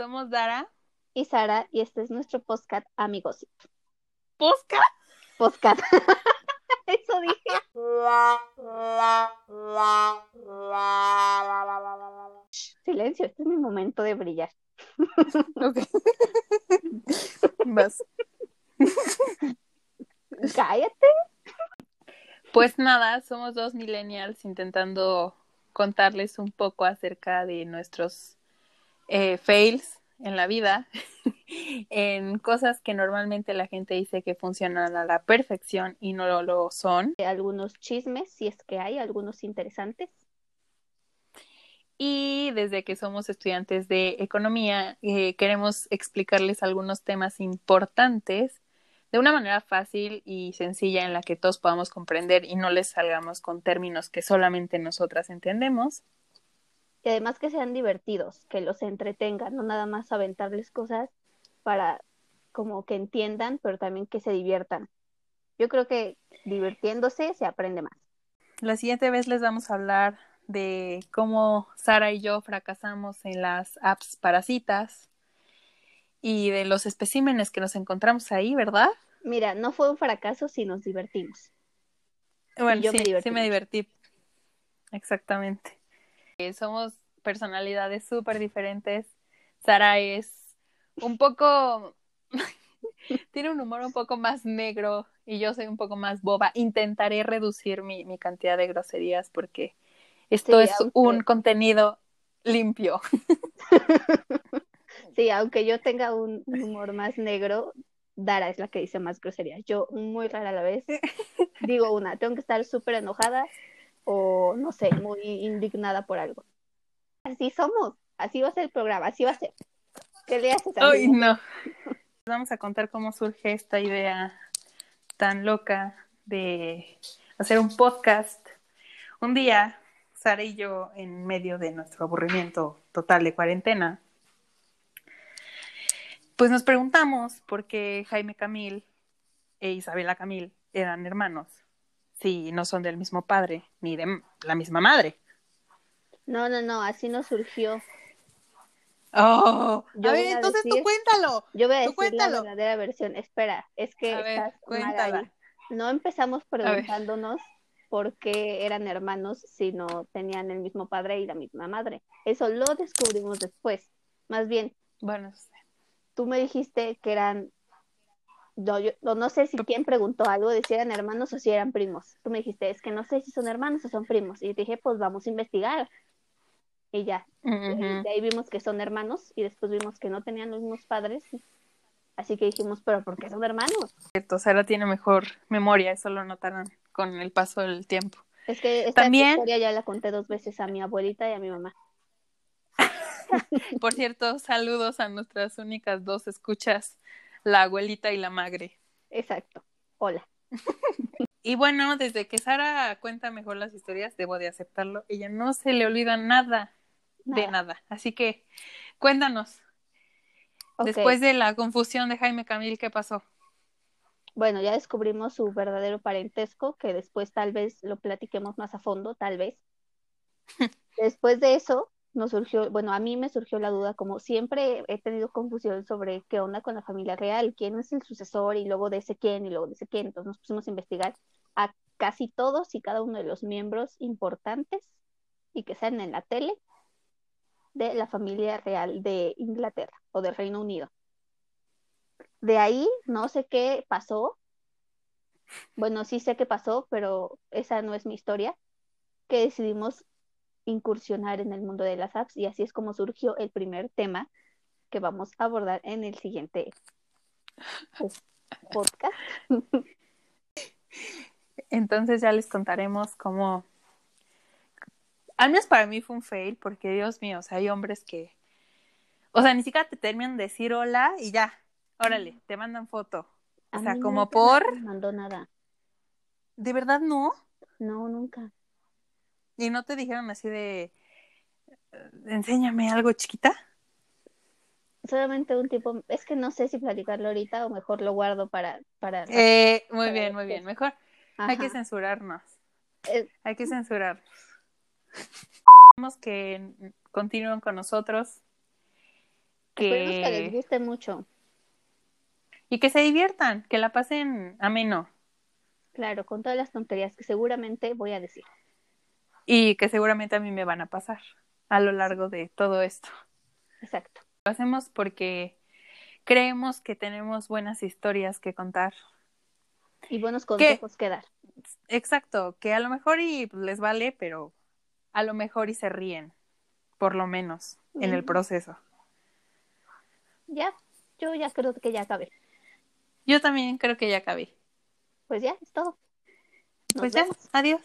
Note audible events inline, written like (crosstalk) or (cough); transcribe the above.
Somos Dara y Sara y este es nuestro podcast Amigos. ¿Podcast? Podcast. (laughs) Eso dije. Silencio, este es mi momento de brillar. Ok. (laughs) Vas. Cállate. Pues nada, somos dos millennials intentando contarles un poco acerca de nuestros eh, fails en la vida, (laughs) en cosas que normalmente la gente dice que funcionan a la perfección y no lo son. Algunos chismes, si es que hay, algunos interesantes. Y desde que somos estudiantes de economía, eh, queremos explicarles algunos temas importantes de una manera fácil y sencilla en la que todos podamos comprender y no les salgamos con términos que solamente nosotras entendemos. Y además que sean divertidos, que los entretengan, no nada más aventarles cosas para como que entiendan, pero también que se diviertan. Yo creo que divirtiéndose se aprende más. La siguiente vez les vamos a hablar de cómo Sara y yo fracasamos en las apps para citas y de los especímenes que nos encontramos ahí, ¿verdad? Mira, no fue un fracaso si nos divertimos. Bueno, sí, me sí me divertí. Exactamente. Somos personalidades súper diferentes. Sara es un poco... (laughs) tiene un humor un poco más negro y yo soy un poco más boba. Intentaré reducir mi, mi cantidad de groserías porque esto es un contenido limpio. (laughs) sí, aunque yo tenga un humor más negro, Dara es la que dice más groserías. Yo muy rara a la vez (laughs) digo una, tengo que estar súper enojada o no sé, muy indignada por algo. Así somos, así va a ser el programa, así va a ser. ¿Qué le haces a Ay, no. Vamos a contar cómo surge esta idea tan loca de hacer un podcast. Un día Sara y yo, en medio de nuestro aburrimiento total de cuarentena, pues nos preguntamos por qué Jaime Camil e Isabela Camil eran hermanos, si no son del mismo padre ni de la misma madre. No, no, no, así no surgió. Oh, a ver, entonces tú cuéntalo. Yo voy a decir la verdadera versión. Espera, es que estás No empezamos preguntándonos por qué eran hermanos si no tenían el mismo padre y la misma madre. Eso lo descubrimos después. Más bien, bueno, tú me dijiste que eran, no, yo, no sé si quién preguntó algo de si eran hermanos o si eran primos. Tú me dijiste, es que no sé si son hermanos o son primos. Y dije, pues vamos a investigar. Y ya, de ahí vimos que son hermanos y después vimos que no tenían los mismos padres. Así que dijimos, pero ¿por qué son hermanos? Cierto, Sara tiene mejor memoria, eso lo notaron con el paso del tiempo. Es que esta También... historia ya la conté dos veces a mi abuelita y a mi mamá. (laughs) Por cierto, saludos a nuestras únicas dos escuchas, la abuelita y la magre. Exacto. Hola. (laughs) Y bueno, desde que Sara cuenta mejor las historias, debo de aceptarlo, ella no se le olvida nada, de nada. Así que cuéntanos. Después de la confusión de Jaime Camil, ¿qué pasó? bueno, ya descubrimos su verdadero parentesco, que después tal vez lo platiquemos más a fondo, tal vez. (laughs) después de eso, nos surgió, bueno, a mí me surgió la duda, como siempre he tenido confusión sobre qué onda con la familia real, quién es el sucesor y luego de ese quién y luego de ese quién. Entonces nos pusimos a investigar a casi todos y cada uno de los miembros importantes y que sean en la tele de la familia real de Inglaterra o del Reino Unido. De ahí no sé qué pasó. Bueno, sí sé qué pasó, pero esa no es mi historia. Que decidimos incursionar en el mundo de las apps y así es como surgió el primer tema que vamos a abordar en el siguiente pues, podcast. Entonces ya les contaremos cómo... Al menos para mí fue un fail porque Dios mío, o sea, hay hombres que... O sea, ni siquiera te terminan de decir hola y ya, Órale, te mandan foto. O sea, como por. No mandó nada. ¿De verdad no? No, nunca. ¿Y no te dijeron así de. Enséñame algo chiquita? Solamente un tipo. Es que no sé si platicarlo ahorita o mejor lo guardo para. para eh, muy bien, muy bien. Mejor. Hay que censurarnos. Eh, Hay que censurarnos. Queremos que continúen con nosotros que... que les guste mucho. Y que se diviertan, que la pasen ameno. Claro, con todas las tonterías que seguramente voy a decir. Y que seguramente a mí me van a pasar a lo largo de todo esto. Exacto. Lo hacemos porque creemos que tenemos buenas historias que contar. Y buenos consejos que, dar. Exacto, que a lo mejor y pues, les vale, pero a lo mejor y se ríen, por lo menos, en el proceso. Ya, yo ya creo que ya acabé. Yo también creo que ya acabé. Pues ya, es todo. pues ya, adiós.